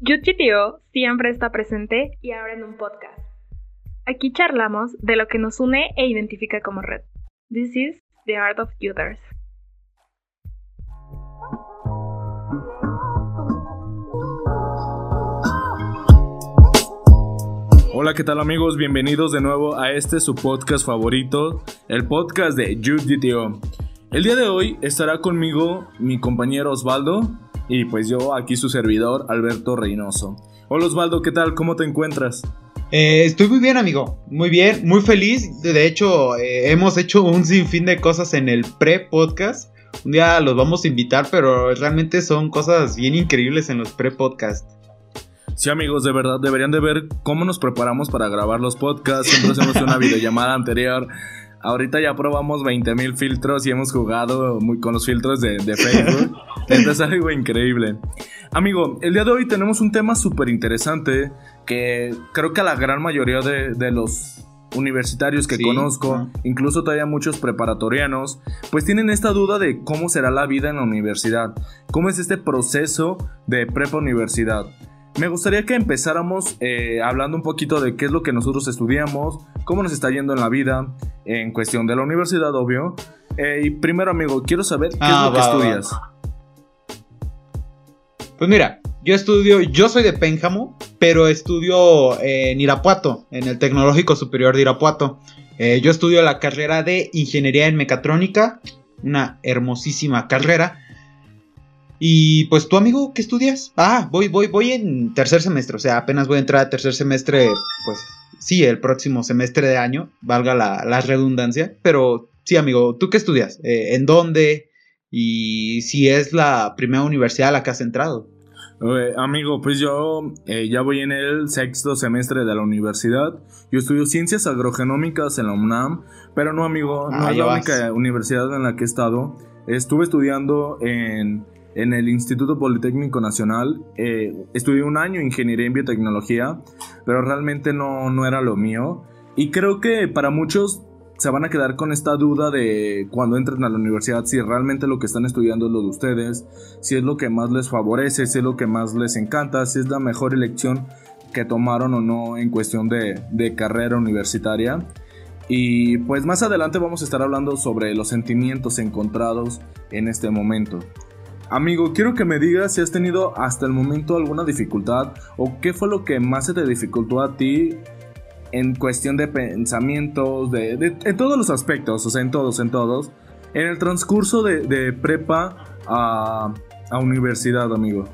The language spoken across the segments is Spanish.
YuTTO siempre está presente y ahora en un podcast. Aquí charlamos de lo que nos une e identifica como red. This is the art of Youters. Hola, ¿qué tal amigos? Bienvenidos de nuevo a este su podcast favorito, el podcast de YuTTO. El día de hoy estará conmigo mi compañero Osvaldo y pues yo aquí su servidor Alberto Reynoso. Hola Osvaldo, ¿qué tal? ¿Cómo te encuentras? Eh, estoy muy bien, amigo. Muy bien, muy feliz. De hecho, eh, hemos hecho un sinfín de cosas en el pre-podcast. Un día los vamos a invitar, pero realmente son cosas bien increíbles en los pre-podcasts. Sí, amigos, de verdad, deberían de ver cómo nos preparamos para grabar los podcasts. Siempre hacemos una videollamada anterior. Ahorita ya probamos 20.000 filtros y hemos jugado muy con los filtros de, de Facebook. Entonces es algo increíble. Amigo, el día de hoy tenemos un tema súper interesante que creo que a la gran mayoría de, de los universitarios que Sí, conozco, incluso todavía muchos preparatorianos, pues tienen esta duda de cómo será la vida en la universidad, cómo es este proceso de prepa universidad. Me gustaría que empezáramos eh, hablando un poquito de qué es lo que nosotros estudiamos, cómo nos está yendo en la vida, en cuestión de la universidad, obvio. Eh, y primero, amigo, quiero saber qué Ah, es lo que va, va, estudias. Pues mira, yo estudio, yo soy de Pénjamo, pero estudio eh, en Irapuato, en el Tecnológico Superior de Irapuato. Eh, yo estudio la carrera de Ingeniería en Mecatrónica, una hermosísima carrera. Y pues tu amigo, ¿qué estudias? Ah, voy, voy, voy en tercer semestre, o sea, apenas voy a entrar a tercer semestre, pues sí, el próximo semestre de año, valga la, la redundancia. Pero sí, amigo, ¿tú qué estudias? Eh, ¿En dónde? Y si es la primera universidad a la que has entrado. Eh, amigo, pues yo eh, ya voy en el sexto semestre de la universidad. Yo estudio ciencias agrogenómicas en la UNAM, pero no, amigo, no Ah, es la vas. única universidad en la que he estado. Estuve estudiando en, en el Instituto Politécnico Nacional. eh, estudié un año ingeniería en biotecnología, pero realmente no, no era lo mío. Y creo que para muchos se van a quedar con esta duda de cuando entren a la universidad si realmente lo que están estudiando es lo de ustedes, si es lo que más les favorece, si es lo que más les encanta, si es la mejor elección que tomaron o no en cuestión de, de carrera universitaria. Y pues más adelante vamos a estar hablando sobre los sentimientos encontrados en este momento. Amigo, quiero que me digas si has tenido hasta el momento alguna dificultad o qué fue lo que más se te dificultó a ti en cuestión de pensamientos, de, en todos los aspectos, o sea, en todos, en todos, en el transcurso de, de prepa a, a universidad, amigo.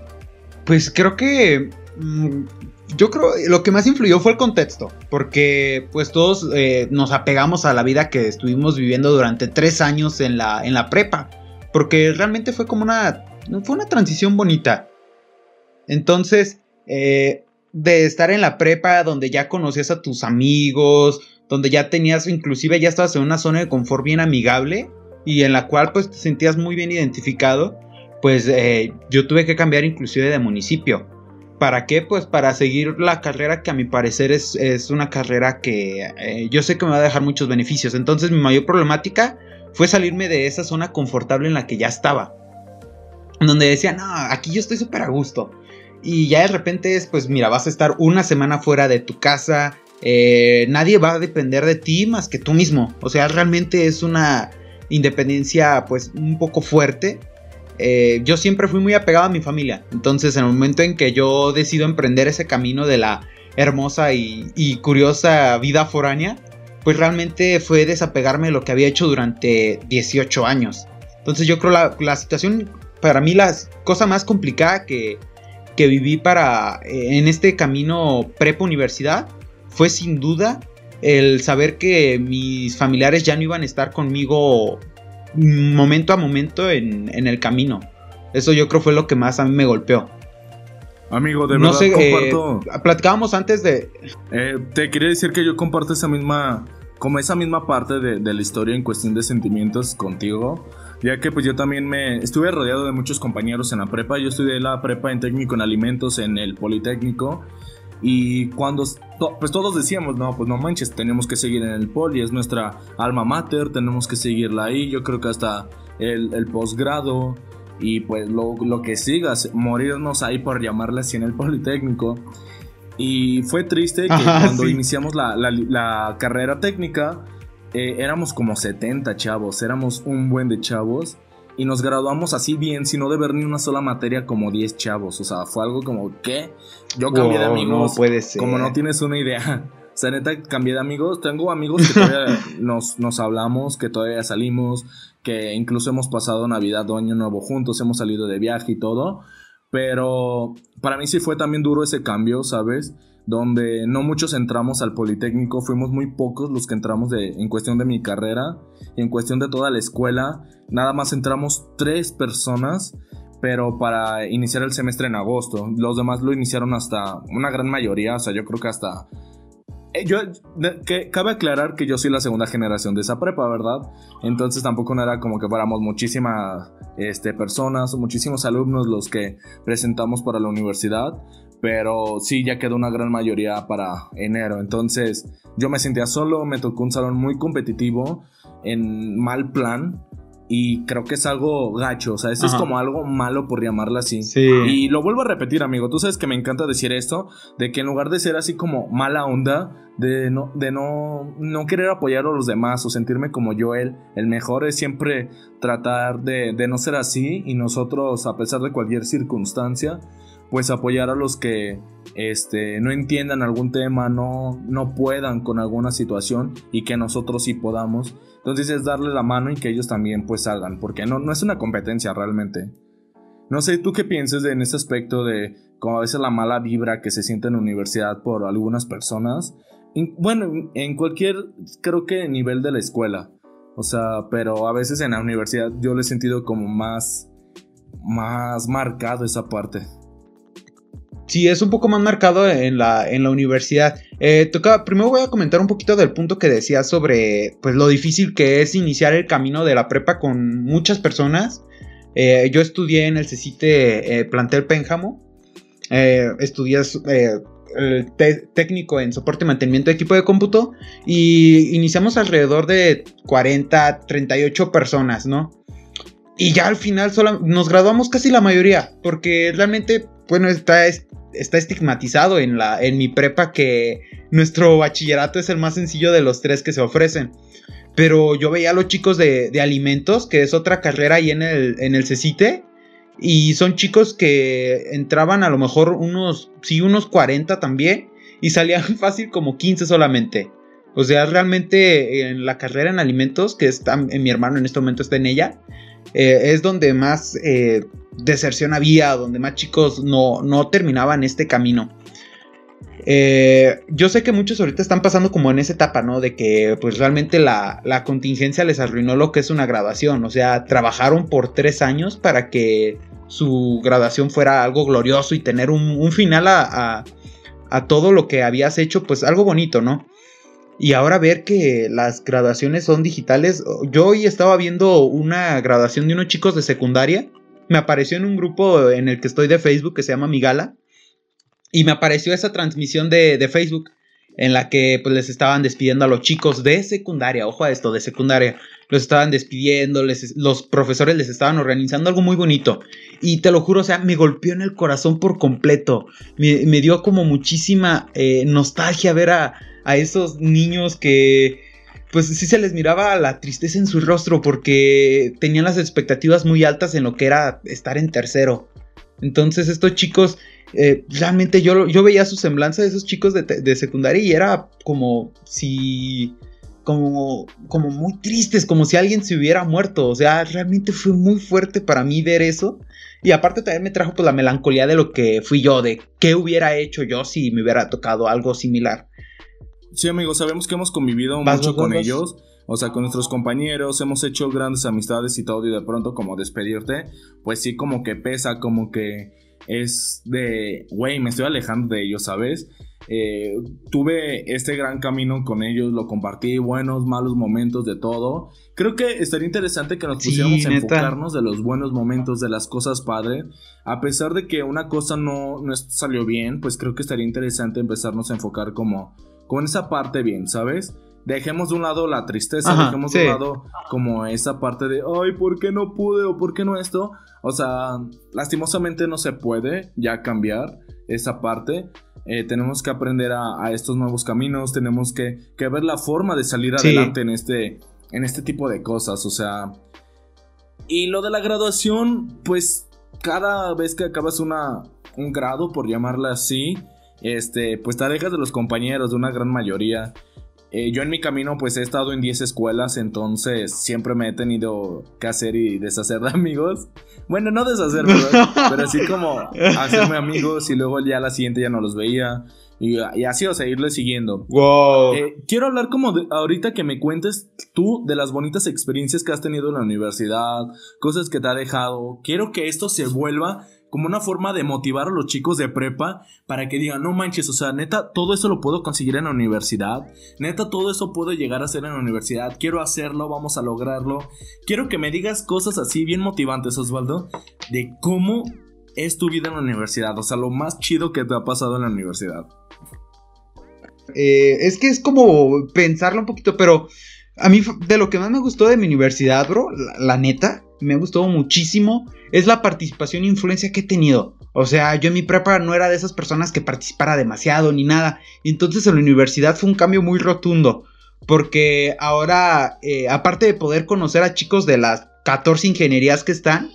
Pues creo que. mm, yo creo lo que más influyó fue el contexto. Porque pues todos eh, nos apegamos a la vida que estuvimos viviendo durante tres años en la, en la prepa. Porque realmente fue como una. Fue una transición bonita. Entonces. eh, de estar en la prepa donde ya conocías a tus amigos. Donde ya tenías. Inclusive ya estabas en una zona de confort bien amigable. Y en la cual pues te sentías muy bien identificado pues eh, yo tuve que cambiar inclusive de municipio. ¿Para qué? Pues para seguir la carrera que a mi parecer es, es una carrera que eh, yo sé que me va a dejar muchos beneficios. Entonces mi mayor problemática fue salirme de esa zona confortable en la que ya estaba. Donde decía, no, aquí yo estoy súper a gusto. Y ya de repente es, pues mira, vas a estar una semana fuera de tu casa. eh, nadie va a depender de ti más que tú mismo. O sea, realmente es una independencia pues un poco fuerte. Eh, yo siempre fui muy apegado a mi familia. Entonces, en el momento en que yo decido emprender ese camino de la hermosa y, y curiosa vida foránea, pues realmente fue desapegarme de lo que había hecho durante 18 años. Entonces, yo creo la, la situación, para mí, la cosa más complicada que, que viví para eh, en este camino prepa universidad fue sin duda el saber que mis familiares ya no iban a estar conmigo momento a momento en, en el camino. Eso yo creo fue lo que más a mí me golpeó. Amigo, de no verdad sé, eh, comparto. platicábamos antes de... Eh, te quería decir que yo comparto esa misma, como esa misma parte de, la historia en cuestión de sentimientos contigo, ya que pues yo también me estuve rodeado de muchos compañeros en la prepa, yo estudié la prepa en técnico en alimentos en el Politécnico y cuando pues todos decíamos, no, pues no manches, tenemos que seguir en el Poli, es nuestra alma mater, tenemos que seguirla ahí, yo creo que hasta el, posgrado y pues lo que sigas, morirnos ahí por llamarle así en el Politécnico. Y fue triste que cuando iniciamos la, la, carrera técnica, eh, éramos como 70 chavos, éramos un buen de chavos. Y nos graduamos así bien, sin no deber ni una sola materia como 10 chavos. O sea, fue algo como, ¿qué? Yo cambié de amigos. No puede ser. Como no tienes una idea. O sea, neta, cambié de amigos. Tengo amigos que todavía nos, nos hablamos, que todavía salimos, que incluso hemos pasado Navidad o Año Nuevo juntos, hemos salido de viaje y todo. Pero para mí sí fue también duro ese cambio, ¿sabes? Donde no muchos entramos al Politécnico, fuimos muy pocos los que entramos de, en cuestión de mi carrera y en cuestión de toda la escuela. Nada más entramos tres personas, pero para iniciar el semestre en agosto. Los demás lo iniciaron hasta una gran mayoría, o sea, yo creo que hasta yo, que, cabe aclarar que yo soy la segunda generación de esa prepa, ¿verdad? Entonces tampoco era como que fuéramos muchísimas este, personas o muchísimos alumnos los que presentamos para la universidad, pero sí ya quedó una gran mayoría para enero. Entonces yo me sentía solo, me tocó un salón muy competitivo, en mal plan, y creo que es algo gacho, o sea, eso es como algo malo por llamarla así. Sí. Y lo vuelvo a repetir, amigo, tú sabes que me encanta decir esto, de que en lugar de ser así como mala onda, de no, de no, no querer apoyar a los demás o sentirme como yo él, el mejor es siempre tratar de, de no ser así y nosotros, a pesar de cualquier circunstancia, pues apoyar a los que este, no entiendan algún tema, no, no puedan con alguna situación y que nosotros sí podamos. Entonces es darle la mano y que ellos también pues salgan, porque no, no es una competencia realmente. No sé, ¿tú qué piensas en ese aspecto de como a veces la mala vibra que se siente en la universidad por algunas personas? bueno, en cualquier, creo que nivel de la escuela. O sea, pero a veces en la universidad yo lo he sentido como más, más marcado esa parte. Sí, es un poco más marcado en la, en la universidad. Eh, toca, primero voy a comentar un poquito del punto que decías sobre pues, lo difícil que es iniciar el camino de la prepa con muchas personas. Eh, yo estudié en el CECITE eh, Plantel Pénjamo. estudié el técnico en soporte y mantenimiento de equipo de cómputo. Y iniciamos alrededor de 40, 38 personas, ¿no? Y ya al final solo nos graduamos casi la mayoría, porque realmente, bueno, está, está estigmatizado en, la, en mi prepa que nuestro bachillerato es el más sencillo de los tres que se ofrecen. Pero yo veía a los chicos de, alimentos, que es otra carrera ahí en el, en el CECITE, y son chicos que entraban a lo mejor unos, sí, unos 40 también, y salían fácil como 15 solamente. O sea, realmente en la carrera en alimentos, que está, en mi hermano en este momento está en ella, eh, es donde más eh, deserción había, donde más chicos no, no terminaban este camino. Eh, yo sé que muchos ahorita están pasando como en esa etapa, ¿no? De que pues realmente la, contingencia les arruinó lo que es una graduación. O sea, trabajaron por tres años para que su graduación fuera algo glorioso y tener un, final a, a, todo lo que habías hecho, pues algo bonito, ¿no? Y ahora ver que las graduaciones son digitales. Yo hoy estaba viendo una graduación de unos chicos de secundaria. Me apareció en un grupo en el que estoy de Facebook que se llama Migala. Y me apareció esa transmisión de, Facebook en la que pues, les estaban despidiendo a los chicos de secundaria. Ojo a esto, de secundaria. Los estaban despidiendo, los profesores les estaban organizando algo muy bonito. Y te lo juro, o sea, me golpeó en el corazón por completo. Me, dio como muchísima eh, nostalgia ver a, a esos niños que pues sí se les miraba la tristeza en su rostro porque tenían las expectativas muy altas en lo que era estar en tercero. Entonces estos chicos, eh, realmente yo, yo veía su semblanza de esos chicos de, secundaria y era como si... Como, como muy tristes, como si alguien se hubiera muerto. O sea, realmente fue muy fuerte para mí ver eso. Y aparte también me trajo pues la melancolía de lo que fui yo, de qué hubiera hecho yo si me hubiera tocado algo similar. Sí, amigos, sabemos que hemos convivido mucho con ellos. O sea, con nuestros compañeros, hemos hecho grandes amistades y todo, y de pronto como despedirte, pues sí como que pesa, como que es de, güey, me estoy alejando de ellos, ¿sabes? Eh, tuve este gran camino con ellos, lo compartí, buenos, malos momentos, de todo. Creo que estaría interesante que nos pusiéramos a enfocarnos de los buenos momentos, de las cosas padres. A pesar de que una cosa no, no salió bien, pues creo que estaría interesante empezarnos a enfocar como con esa parte bien, ¿sabes? dejemos de un lado la tristeza, dejemos de un lado como esa parte de, ay, ¿por qué no pude o por qué no esto? O sea, lastimosamente no se puede ya cambiar esa parte. Eh, tenemos que aprender a, estos nuevos caminos, tenemos que, ver la forma de salir adelante en, este, en este tipo de cosas, o sea... Y lo de la graduación, pues cada vez que acabas una, un grado, por llamarla así, este, pues te alejas de los compañeros, de una gran mayoría. Eh, yo en mi camino pues he estado en 10 escuelas, entonces siempre me he tenido que hacer y deshacer de amigos. Bueno, no deshacer, pero así como hacerme amigos y luego ya la siguiente ya no los veía. Y, así, o sea, irle siguiendo. Wow. Eh, quiero hablar como de, ahorita que me cuentes tú de las bonitas experiencias que has tenido en la universidad, cosas que te ha dejado. Quiero que esto se vuelva como una forma de motivar a los chicos de prepa para que digan, no manches, o sea, neta, todo eso lo puedo conseguir en la universidad, neta, todo eso puedo llegar a hacer en la universidad, quiero hacerlo, vamos a lograrlo. Quiero que me digas cosas así bien motivantes, Osvaldo, de cómo es tu vida en la universidad, o sea, lo más chido que te ha pasado en la universidad. Eh, es que es como pensarlo un poquito, pero a mí de lo que más me gustó de mi universidad, bro, la neta, me gustado muchísimo es la participación e influencia que he tenido. O sea, yo en mi prepa no era de esas personas que participara demasiado ni nada. Entonces en la universidad fue un cambio muy rotundo. Porque ahora, eh, aparte de poder conocer a chicos de las 14 ingenierías que están,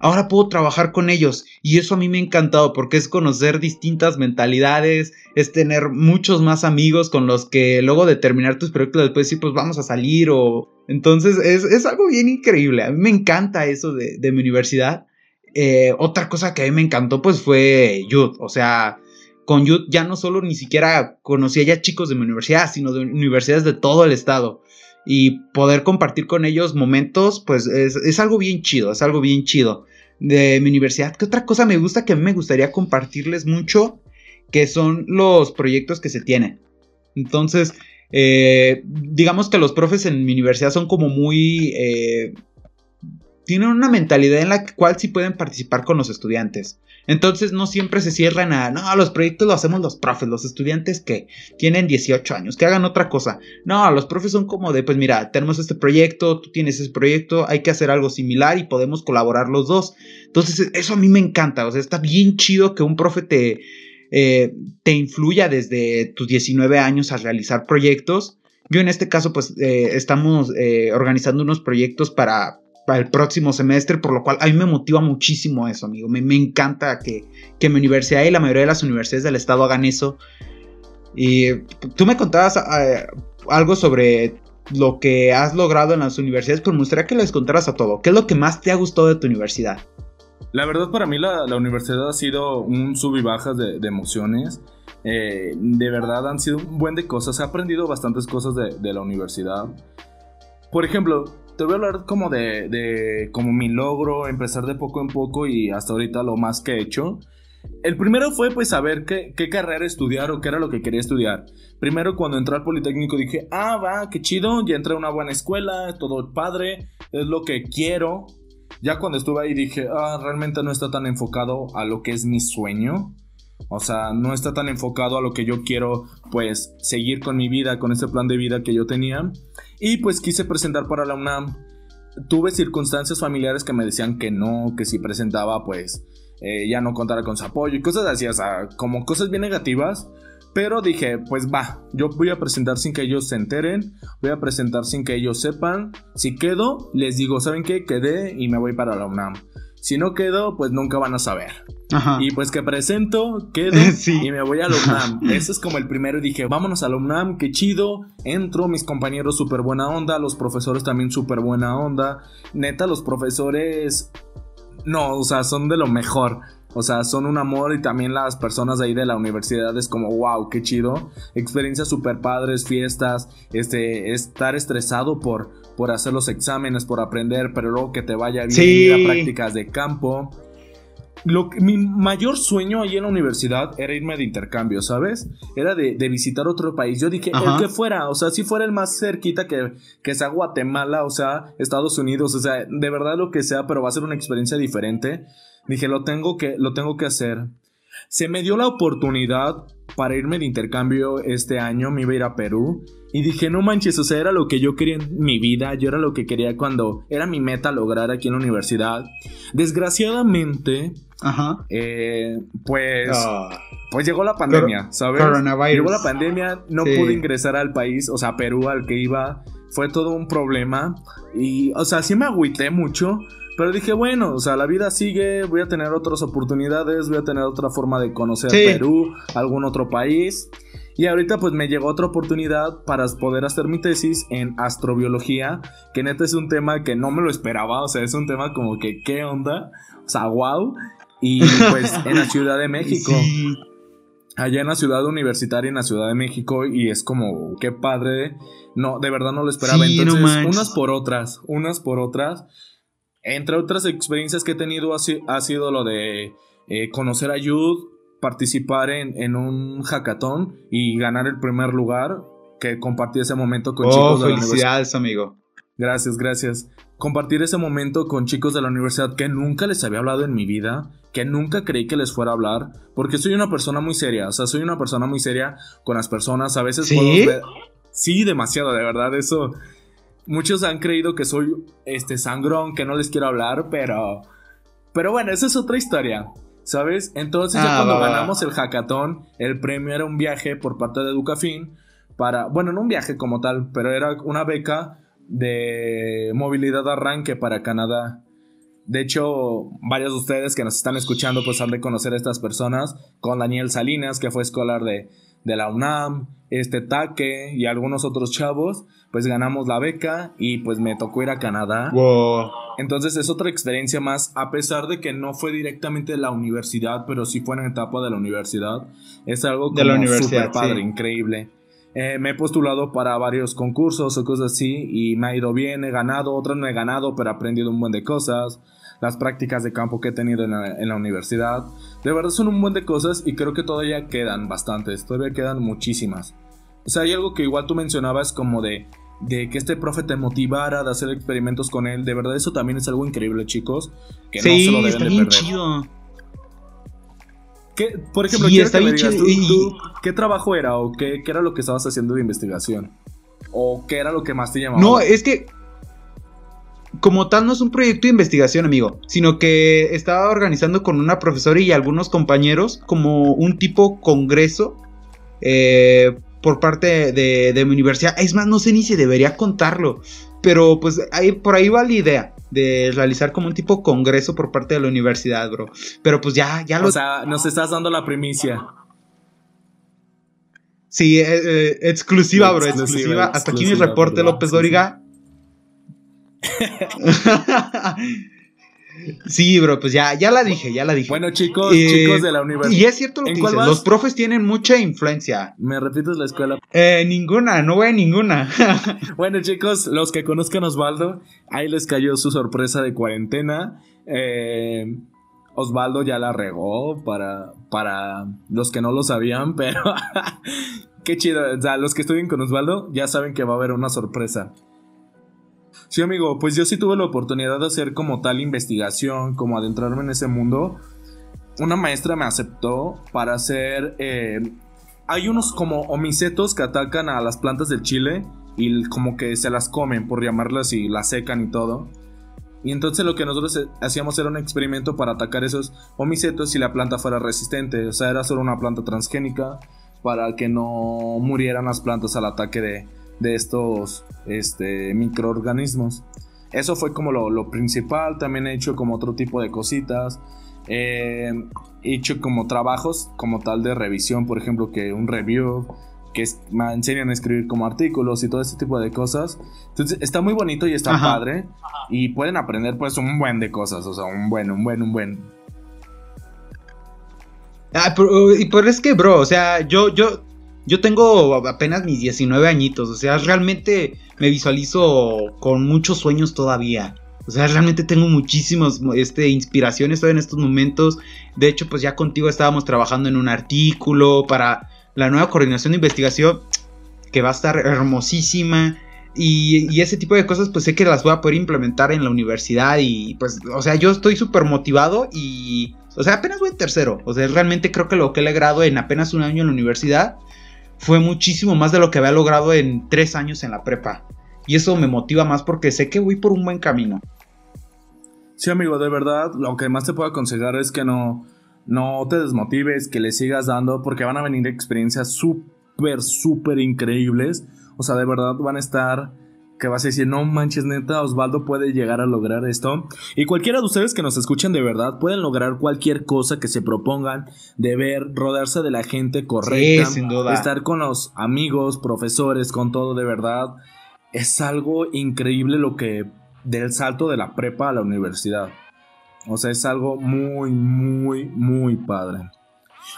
ahora puedo trabajar con ellos. Y eso a mí me ha encantado porque es conocer distintas mentalidades, es tener muchos más amigos con los que luego de terminar tus proyectos después sí pues vamos a salir o... Entonces es, algo bien increíble, a mí me encanta eso de, mi universidad. Eh, otra cosa que a mí me encantó pues fue Youth, o sea, con Youth ya no solo ni siquiera conocía ya chicos de mi universidad, sino de universidades de todo el estado y poder compartir con ellos momentos, pues es, es, algo bien chido, es algo bien chido de mi universidad. ¿Qué otra cosa me gusta que a mí me gustaría compartirles mucho? Que son los proyectos que se tienen. Entonces, eh, digamos que los profes en mi universidad son como muy... Eh, tienen una mentalidad en la cual sí pueden participar con los estudiantes. Entonces no siempre se cierran a, no, los proyectos los hacemos los profes, los estudiantes que tienen 18 años, que hagan otra cosa. No, los profes son como de, pues mira, tenemos este proyecto, tú tienes ese proyecto, hay que hacer algo similar y podemos colaborar los dos. Entonces eso a mí me encanta, o sea, está bien chido que un profe te, eh, te influya desde tus 19 años a realizar proyectos. Yo en este caso, pues eh, estamos eh, organizando unos proyectos para el próximo semestre, por lo cual a mí me motiva muchísimo eso, amigo. Me, encanta que, que, mi universidad y la mayoría de las universidades del estado hagan eso. Y tú me contabas eh, algo sobre lo que has logrado en las universidades, pero me gustaría que les contaras a todo. ¿Qué es lo que más te ha gustado de tu universidad? La verdad para mí la, universidad ha sido un sub y bajas de, emociones. Eh, de verdad han sido un buen de cosas. He aprendido bastantes cosas de, de la universidad. Por ejemplo, te voy a hablar como de, de como mi logro, empezar de poco en poco y hasta ahorita lo más que he hecho. El primero fue pues saber qué, qué, carrera estudiar o qué era lo que quería estudiar. Primero cuando entré al Politécnico dije, ah, va, qué chido, ya entré a una buena escuela, todo padre, es lo que quiero. Ya cuando estuve ahí dije, ah, realmente no está tan enfocado a lo que es mi sueño. O sea, no está tan enfocado a lo que yo quiero, pues, seguir con mi vida, con ese plan de vida que yo tenía. Y pues quise presentar para la UNAM. Tuve circunstancias familiares que me decían que no, que si presentaba, pues, eh, ya no contara con su apoyo y cosas así, o sea, como cosas bien negativas. Pero dije, pues va, yo voy a presentar sin que ellos se enteren, voy a presentar sin que ellos sepan. Si quedo, les digo, ¿saben qué? Quedé y me voy para la UNAM. Si no quedo, pues nunca van a saber. Y pues que presento, quedo y me voy a la UNAM. Ese es como el primero y dije, vámonos a la UNAM, qué chido. Entro, mis compañeros súper buena onda, los profesores también súper buena onda. Neta, los profesores... No, o sea, son de lo mejor. O sea, son un amor y también las personas de ahí de la universidad es como, wow, qué chido. Experiencias súper padres, fiestas, este, estar estresado por, por hacer los exámenes, por aprender, pero luego que te vaya bien, ir a prácticas de campo. Lo mi mayor sueño ahí en la universidad era irme de intercambio, ¿sabes? Era de, visitar otro país. Yo dije, el que fuera, o sea, si fuera el más cerquita que, que sea Guatemala, o sea, Estados Unidos, o sea, de verdad lo que sea, pero va a ser una experiencia diferente. Dije, lo tengo que, lo tengo que hacer. Se me dio la oportunidad para irme de intercambio este año, me iba a ir a Perú. Y dije, no manches, o sea, era lo que yo quería en mi vida, yo era lo que quería cuando era mi meta lograr aquí en la universidad. Desgraciadamente, Ajá. eh, pues, Ah, pues llegó la pandemia, ¿sabes? coronavirus. Llegó la pandemia, no Sí. pude ingresar al país, o sea, Perú al que iba, fue todo un problema. Y, o sea, sí me agüité mucho, pero dije, bueno, o sea, la vida sigue, voy a tener otras oportunidades, voy a tener otra forma de conocer Sí. Perú, algún otro país. Y ahorita pues me llegó otra oportunidad para poder hacer mi tesis en astrobiología, que neta es un tema que no me lo esperaba, o sea, es un tema como que, ¿qué onda? O sea, wow. Y pues en la Ciudad de México Sí. allá en la ciudad universitaria en la Ciudad de México y es como qué padre no de verdad no lo esperaba Sí, entonces unas por otras unas por otras entre otras experiencias que he tenido ha, si- ha sido lo de eh, conocer a Yud participar en, en un hackathon y ganar el primer lugar que compartí ese momento con Oh, chicos de la universidad felicidades, amigo. Gracias, gracias. Compartir ese momento con chicos de la universidad que nunca les había hablado en mi vida, que nunca creí que les fuera a hablar, porque soy una persona muy seria, o sea, soy una persona muy seria con las personas, a veces ¿Sí? puedo ver... Sí, demasiado, de verdad, eso... Muchos han creído que soy este sangrón, que no les quiero hablar, pero... Pero bueno, esa es otra historia, ¿sabes? Entonces ya Ah, cuando va, va. ganamos el hackathon, el premio era un viaje por parte de Educafin para, bueno, no un viaje como tal, pero era una beca de movilidad de arranque para Canadá. De hecho, varios de ustedes que nos están escuchando pues han de conocer a estas personas, con Daniel Salinas, que fue escolar de, de la UNAM, este Taque y algunos otros chavos, pues ganamos la beca y pues me tocó ir a Canadá. Wow. Entonces es otra experiencia más, a pesar de que no fue directamente de la universidad, pero sí fue en etapa de la universidad. Es algo De la como universidad, súper padre, sí. increíble. Eh, me he postulado para varios concursos o cosas así y me ha ido bien, he ganado, otras no he ganado, pero he aprendido un buen de cosas. Las prácticas de campo que he tenido en la, en la universidad. De verdad son un buen de cosas y creo que todavía quedan bastantes, todavía quedan muchísimas. O sea, hay algo que igual tú mencionabas como de, de que este profe te motivara de hacer experimentos con él. De verdad, eso también es algo increíble, chicos. Que Sí, no se lo deben está de bien perder. chido. ¿Qué- por ejemplo, Sí, está que bien digas, chido. ¿tú- tú ¿qué trabajo era o qué, qué era lo que estabas haciendo de investigación? ¿O qué era lo que más te llamaba? No, es que como tal no es un proyecto de investigación, amigo, sino que estaba organizando con una profesora y algunos compañeros como un tipo congreso eh, por parte de, de mi universidad. Es más, no sé ni si debería contarlo, pero pues ahí, por ahí va la idea de realizar como un tipo congreso por parte de la universidad, bro. Pero pues ya, ya lo... O sea, nos estás dando la primicia. sí, eh, eh, exclusiva, bro, Exclusiva, exclusiva. Hasta aquí mi reporte, López sí, Dóriga. Sí, bro, pues ya, ya la dije, ya la dije. Bueno, chicos, Eh, chicos de la universidad. y es cierto lo ¿En que dices, los profes tienen mucha influencia. ¿Me repites la escuela? Eh, ninguna, no voy a ninguna. Bueno, chicos, los que conozcan a Osvaldo, ahí les cayó su sorpresa de cuarentena. Eh, Osvaldo ya la regó para, para los que no lo sabían, pero qué chido. O sea, los que estudien con Osvaldo ya saben que va a haber una sorpresa. Sí, amigo, pues yo sí tuve la oportunidad de hacer como tal investigación, como adentrarme en ese mundo. Una maestra me aceptó para hacer... eh, hay unos como homicetos que atacan a las plantas del chile y como que se las comen, por llamarlas, y las secan y todo. Y entonces lo que nosotros hacíamos era un experimento para atacar esos homicetos si la planta fuera resistente. O sea, era solo una planta transgénica para que no murieran las plantas al ataque de, de estos este, microorganismos. Eso fue como lo, lo principal. También he hecho como otro tipo de cositas. Eh, he hecho como trabajos como tal de revisión, por ejemplo, que un review, que es- me enseñan a escribir como artículos y todo ese tipo de cosas. Entonces está muy bonito y está Ajá. padre. Y pueden aprender pues un buen de cosas, o sea, un buen, un buen, un buen. Ah, pero, y pero es que, bro, o sea, yo, yo, yo tengo apenas mis 19 añitos, o sea, realmente me visualizo con muchos sueños todavía. O sea, realmente tengo muchísimas este, inspiraciones todavía en estos momentos. De hecho, pues ya contigo estábamos trabajando en un artículo para la nueva coordinación de investigación, que va a estar hermosísima. Y, ese tipo de cosas, pues sé que las voy a poder implementar en la universidad. Y pues, o sea, yo estoy súper motivado y O sea, apenas voy en tercero. O sea, realmente creo que lo que he logrado en apenas un año en la universidad fue muchísimo más de lo que había logrado en tres años en la prepa. Y eso me motiva más porque sé que voy por un buen camino. Sí, amigo, de verdad, lo que más te puedo aconsejar es que no, no te desmotives, que le sigas dando, porque van a venir experiencias súper, súper increíbles. O sea, de verdad van a estar que vas a decir, no manches, neta, Osvaldo puede llegar a lograr esto. Y cualquiera de ustedes que nos escuchen de verdad pueden lograr cualquier cosa que se propongan, de ver, rodearse de la gente correcta, sin duda. estar con los amigos, profesores, con todo de verdad. Es algo increíble lo que del salto de la prepa a la universidad. O sea, es algo muy, muy, muy padre.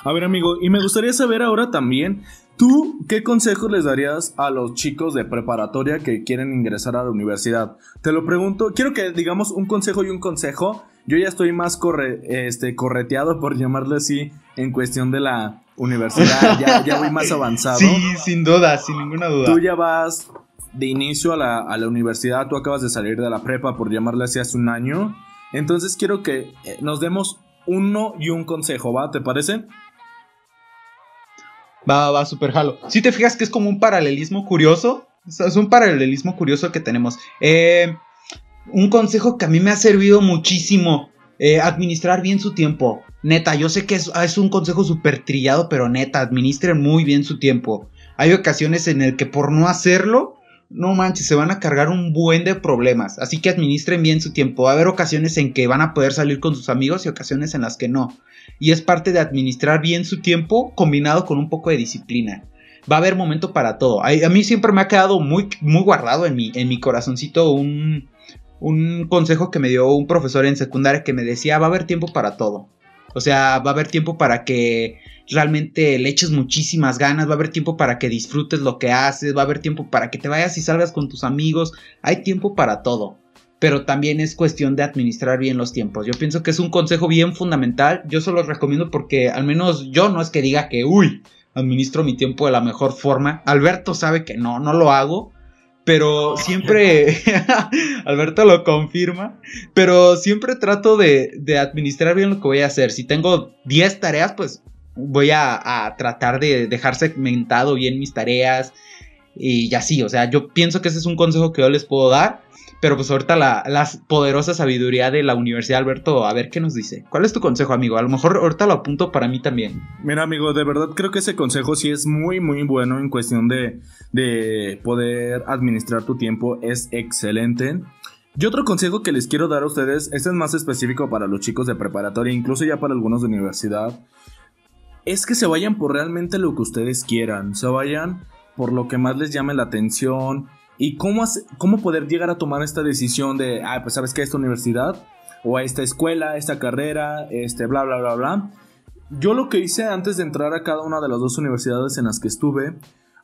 A ver, amigo, y me gustaría saber ahora también, ¿tú qué consejos les darías a los chicos de preparatoria que quieren ingresar a la universidad? Te lo pregunto, quiero que digamos un consejo y un consejo. Yo ya estoy más corre, este, correteado, por llamarle así, en cuestión de la universidad. ya, ya voy más avanzado. Sí, sin duda, sin ninguna duda. Tú ya vas de inicio a la, a la universidad, tú acabas de salir de la prepa, por llamarle así, hace un año. Entonces quiero que eh, nos demos uno y un consejo, ¿va? ¿Te parece? Va, va, super jalo. Si te fijas que es como un paralelismo curioso. Es un paralelismo curioso que tenemos. Eh, un consejo que a mí me ha servido muchísimo. Eh, administrar bien su tiempo. Neta, yo sé que es, es un consejo súper trillado, pero neta, administren muy bien su tiempo. Hay ocasiones en el que por no hacerlo, no manches, se van a cargar un buen de problemas. Así que administren bien su tiempo. Va a haber ocasiones en que van a poder salir con sus amigos y ocasiones en las que no. Y es parte de administrar bien su tiempo combinado con un poco de disciplina. Va a haber momento para todo. A, a mí siempre me ha quedado muy, muy guardado en mi, en mi corazoncito un, un consejo que me dio un profesor en secundaria que me decía, va a haber tiempo para todo. O sea, va a haber tiempo para que realmente le eches muchísimas ganas, va a haber tiempo para que disfrutes lo que haces, va a haber tiempo para que te vayas y salgas con tus amigos, hay tiempo para todo. Pero también es cuestión de administrar bien los tiempos. Yo pienso que es un consejo bien fundamental. Yo se los recomiendo porque al menos yo no es que diga que, uy, administro mi tiempo de la mejor forma. Alberto sabe que no, no lo hago pero siempre, Alberto lo confirma, pero siempre trato de, de, administrar bien lo que voy a hacer. Si tengo 10 tareas, pues voy a, a, tratar de dejar segmentado bien mis tareas y así, o sea, yo pienso que ese es un consejo que yo les puedo dar. Pero pues ahorita la, poderosa sabiduría de la Universidad Alberto, a ver qué nos dice. ¿Cuál es tu consejo, amigo? A lo mejor ahorita lo apunto para mí también. Mira, amigo, de verdad creo que ese consejo sí es muy, muy bueno en cuestión de, de poder administrar tu tiempo. Es excelente. Y otro consejo que les quiero dar a ustedes, este es más específico para los chicos de preparatoria, incluso ya para algunos de universidad, es que se vayan por realmente lo que ustedes quieran, se vayan por lo que más les llame la atención, y cómo, cómo poder llegar a tomar esta decisión de, ah, pues sabes que esta universidad o a esta escuela, esta carrera, este, bla, bla, bla, bla. Yo lo que hice antes de entrar a cada una de las dos universidades en las que estuve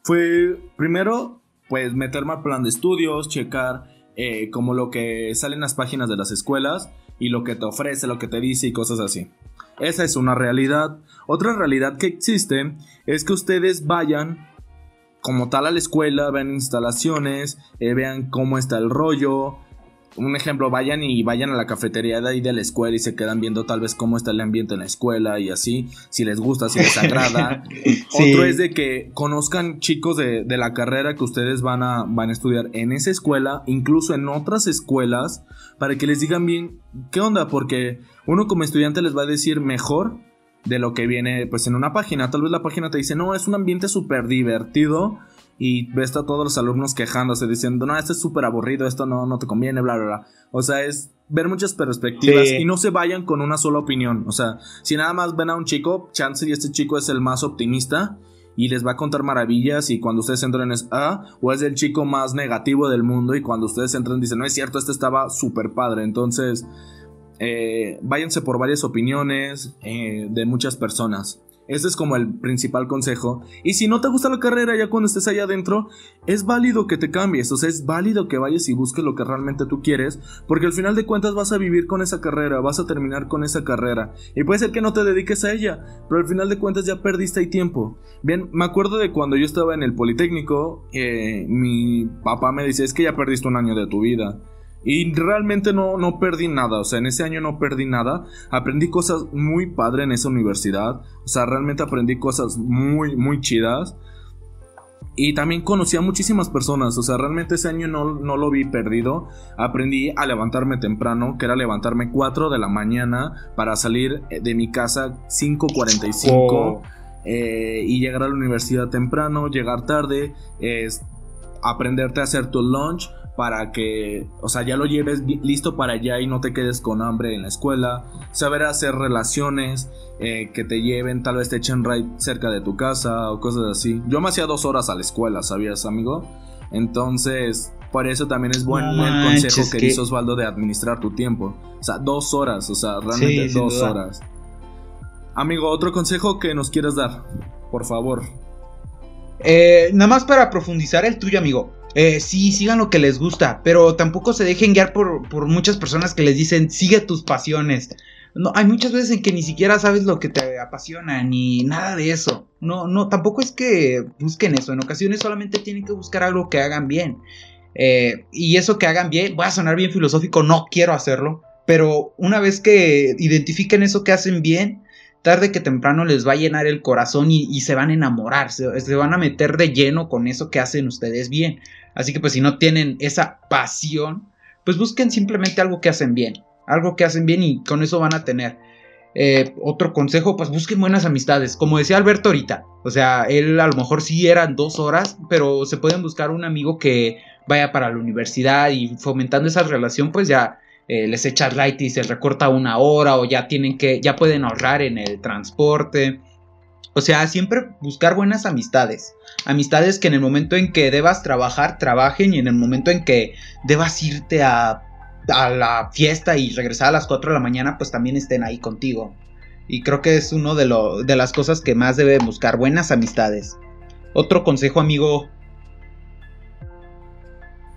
fue primero, pues meterme al plan de estudios, checar eh, como lo que sale en las páginas de las escuelas y lo que te ofrece, lo que te dice y cosas así. Esa es una realidad. Otra realidad que existe es que ustedes vayan como tal a la escuela, vean instalaciones, eh, vean cómo está el rollo. Un ejemplo, vayan y vayan a la cafetería de ahí de la escuela y se quedan viendo tal vez cómo está el ambiente en la escuela y así, si les gusta, si les agrada. sí. Otro es de que conozcan chicos de, de, la carrera que ustedes van a, van a estudiar en esa escuela, incluso en otras escuelas, para que les digan bien qué onda, porque uno como estudiante les va a decir mejor de lo que viene pues en una página. Tal vez la página te dice, no, es un ambiente súper divertido y ves a todos los alumnos quejándose diciendo, no, esto es súper aburrido, esto no, no te conviene, bla, bla, bla. O sea, es ver muchas perspectivas sí. y no se vayan con una sola opinión. O sea, si nada más ven a un chico, chance y este chico es el más optimista y les va a contar maravillas y cuando ustedes entran es ah, o es el chico más negativo del mundo y cuando ustedes entran dicen, no es cierto, este estaba súper padre. Entonces eh, váyanse por varias opiniones eh, de muchas personas. Este es como el principal consejo. Y si no te gusta la carrera ya cuando estés allá adentro, es válido que te cambies. O sea, es válido que vayas y busques lo que realmente tú quieres. Porque al final de cuentas vas a vivir con esa carrera, vas a terminar con esa carrera. Y puede ser que no te dediques a ella, pero al final de cuentas ya perdiste ahí tiempo. Bien, me acuerdo de cuando yo estaba en el Politécnico, eh, mi papá me decía, es que ya perdiste un año de tu vida. Y realmente no, no perdí nada, o sea, en ese año no perdí nada. Aprendí cosas muy padre en esa universidad, o sea, realmente aprendí cosas muy, muy chidas. Y también conocí a muchísimas personas, o sea, realmente ese año no, no, lo vi perdido. Aprendí a levantarme temprano, que era levantarme 4 de la mañana para salir de mi casa 5.45 eh, y llegar a la universidad temprano, llegar tarde, es aprenderte a hacer tu lunch para que, o sea, ya lo lleves listo para allá y no te quedes con hambre en la escuela, saber hacer relaciones eh, que te lleven, tal vez te echen ride cerca de tu casa o cosas así. Yo me hacía dos horas a la escuela, ¿sabías, amigo? Entonces, por eso también es bueno el consejo que, hizo Osvaldo de administrar tu tiempo. O sea, dos horas, o sea, realmente dos horas. Amigo, otro consejo que nos quieras dar, por favor. Eh, nada más para profundizar el tuyo, amigo. Eh, sí, sigan lo que les gusta, pero tampoco se dejen guiar por, por, muchas personas que les dicen sigue tus pasiones. No, hay muchas veces en que ni siquiera sabes lo que te apasiona, ni nada de eso. No, no, tampoco es que busquen eso. En ocasiones solamente tienen que buscar algo que hagan bien. Eh, y eso que hagan bien, voy a sonar bien filosófico, no quiero hacerlo. Pero una vez que identifiquen eso que hacen bien, tarde que temprano les va a llenar el corazón y, se van a enamorar, se, van a meter de lleno con eso que hacen ustedes bien. Así que pues si no tienen esa pasión, pues busquen simplemente algo que hacen bien, algo que hacen bien y con eso van a tener. Eh, otro consejo, pues busquen buenas amistades, como decía Alberto ahorita, o sea, él a lo mejor sí eran dos horas, pero se pueden buscar un amigo que vaya para la universidad y fomentando esa relación, pues ya eh, les echa light y se recorta una hora o ya tienen que, ya pueden ahorrar en el transporte. O sea, siempre buscar buenas amistades. Amistades que en el momento en que debas trabajar, trabajen y en el momento en que debas irte a, a la fiesta y regresar a las 4 de la mañana, pues también estén ahí contigo. Y creo que es uno de, de las cosas que más debe buscar, buenas amistades. Otro consejo, amigo.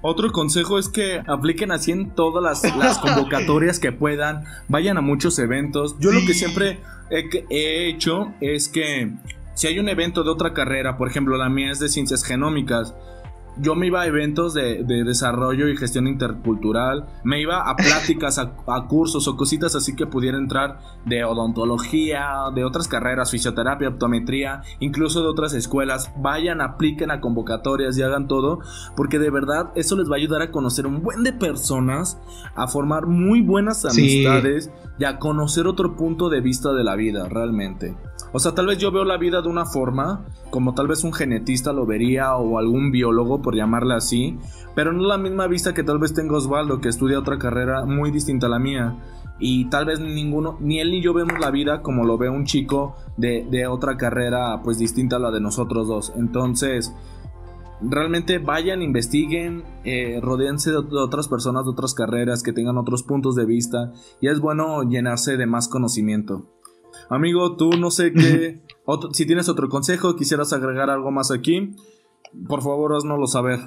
Otro consejo es que apliquen así en todas las, convocatorias que puedan, vayan a muchos eventos. Yo lo que siempre he, hecho es que si hay un evento de otra carrera, por ejemplo la mía es de ciencias genómicas, yo me iba a eventos de, desarrollo y gestión intercultural, me iba a pláticas, a, cursos o cositas así que pudiera entrar de odontología, de otras carreras, fisioterapia, optometría, incluso de otras escuelas. Vayan, apliquen a convocatorias y hagan todo, porque de verdad eso les va a ayudar a conocer un buen de personas, a formar muy buenas amistades y a conocer otro punto de vista de la vida, realmente. O sea, tal vez yo veo la vida de una forma, como tal vez un genetista lo vería o algún biólogo, por llamarle así, pero no la misma vista que tal vez tenga Osvaldo, que estudia otra carrera muy distinta a la mía. Y tal vez ninguno, ni él ni yo vemos la vida como lo ve un chico de, otra carrera, pues distinta a la de nosotros dos. Entonces, realmente vayan, investiguen, eh, rodeense de, de, otras personas de otras carreras que tengan otros puntos de vista y es bueno llenarse de más conocimiento. Amigo, tú no sé qué. si tienes otro consejo, quisieras agregar algo más aquí, por favor, haznoslo saber.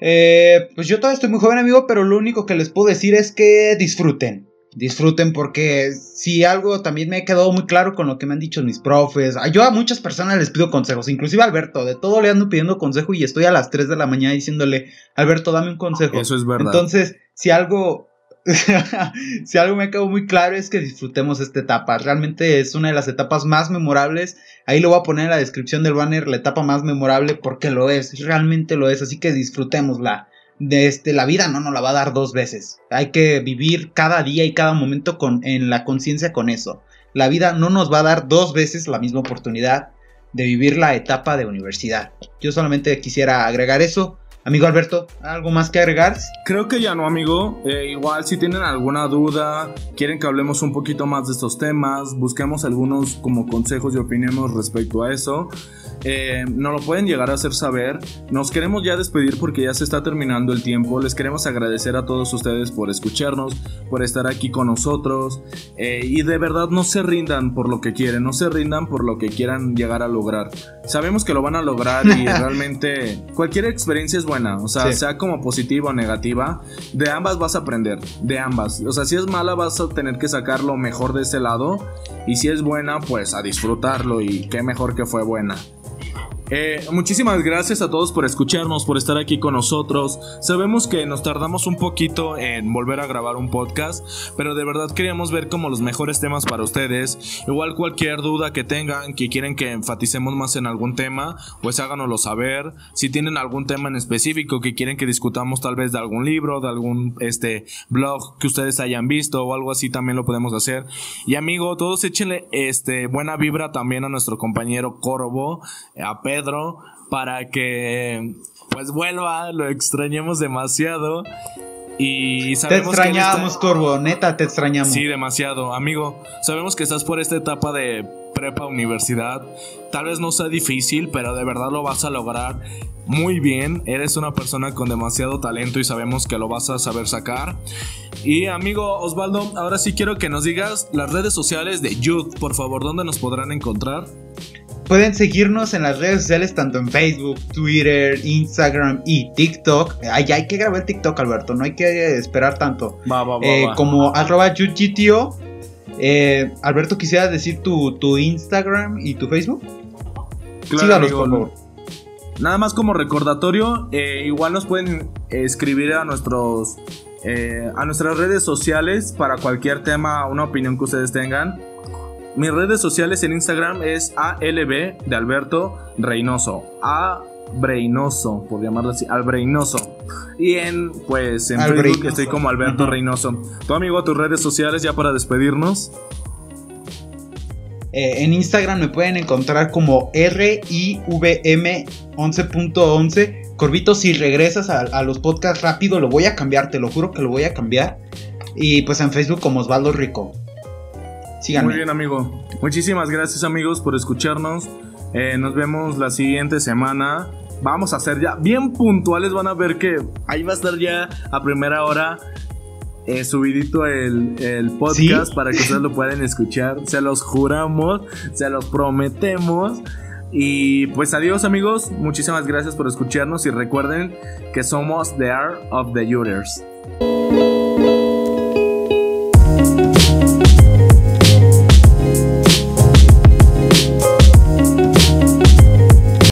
Eh, pues yo todavía estoy muy joven, amigo, pero lo único que les puedo decir es que disfruten. Disfruten porque si algo también me ha quedado muy claro con lo que me han dicho mis profes. Yo a muchas personas les pido consejos, inclusive a Alberto, de todo le ando pidiendo consejo y estoy a las 3 de la mañana diciéndole, Alberto, dame un consejo. Eso es verdad. Entonces, si algo si algo me quedó muy claro es que disfrutemos esta etapa. Realmente es una de las etapas más memorables. Ahí lo voy a poner en la descripción del banner, la etapa más memorable, porque lo es, realmente lo es. Así que disfrutémosla. De este, la vida no nos la va a dar dos veces. Hay que vivir cada día y cada momento con, en la conciencia con eso. La vida no nos va a dar dos veces la misma oportunidad de vivir la etapa de universidad. Yo solamente quisiera agregar eso. Amigo Alberto, ¿algo más que agregar? Creo que ya no, amigo. Eh, igual si tienen alguna duda, quieren que hablemos un poquito más de estos temas, busquemos algunos como consejos y opiniones respecto a eso eh, nos lo pueden llegar a hacer saber. Nos queremos ya despedir porque ya se está terminando el tiempo. Les queremos agradecer a todos ustedes por escucharnos, por estar aquí con nosotros. Eh, y de verdad no se rindan por lo que quieren, no se rindan por lo que quieran llegar a lograr. Sabemos que lo van a lograr y realmente cualquier experiencia es buena. O sea, sea como positiva o negativa, de ambas vas a aprender, de ambas. O sea, si es mala vas a tener que sacar lo mejor de ese lado. Y si es buena, pues a disfrutarlo y qué mejor que fue buena. Eh, muchísimas gracias a todos por escucharnos, por estar aquí con nosotros. Sabemos que nos tardamos un poquito en volver a grabar un podcast, pero de verdad queríamos ver como los mejores temas para ustedes. Igual cualquier duda que tengan, que quieren que enfaticemos más en algún tema, pues háganoslo saber. Si tienen algún tema en específico que quieren que discutamos tal vez de algún libro, de algún este blog que ustedes hayan visto o algo así también lo podemos hacer. Y amigo, todos échenle este buena vibra también a nuestro compañero Corvo, a Pedro para que pues vuelva, lo extrañemos demasiado. Y sabemos te extrañamos, Corvo, neta, te extrañamos. Sí, demasiado. Amigo, sabemos que estás por esta etapa de prepa universidad. Tal vez no sea difícil, pero de verdad lo vas a lograr muy bien. Eres una persona con demasiado talento y sabemos que lo vas a saber sacar. Y amigo Osvaldo, ahora sí quiero que nos digas las redes sociales de Youth, por favor, ¿dónde nos podrán encontrar? Pueden seguirnos en las redes sociales tanto en Facebook, Twitter, Instagram y TikTok. Ay, hay que grabar TikTok, Alberto, no hay que esperar tanto. Va, va, eh, como arroba eh, Alberto, quisiera decir tu, tu, Instagram y tu Facebook. Claro, por favor. Nada más como recordatorio, eh, igual nos pueden escribir a nuestros a nuestras redes sociales para cualquier tema, una opinión que ustedes tengan. Mis redes sociales en Instagram es ALB de Alberto Reynoso. A Breinoso, por llamarlo así, al Y en, pues, en Facebook estoy como Alberto Reynoso. Tu amigo, tus redes sociales ya para despedirnos. Eh, en Instagram me pueden encontrar como RIVM11.11. Corbito, si regresas a, a, los podcasts rápido, lo voy a cambiar, te lo juro que lo voy a cambiar. Y pues en Facebook como Osvaldo Rico. Muy bien, amigo. Muchísimas gracias, amigos, por escucharnos. Eh, nos vemos la siguiente semana. Vamos a ser ya bien puntuales. Van a ver que ahí va a estar ya a primera hora eh, subidito el, podcast para que ustedes lo puedan escuchar. Se los juramos, se los prometemos. Y pues adiós amigos, muchísimas gracias por escucharnos y recuerden que somos The Art of the Users.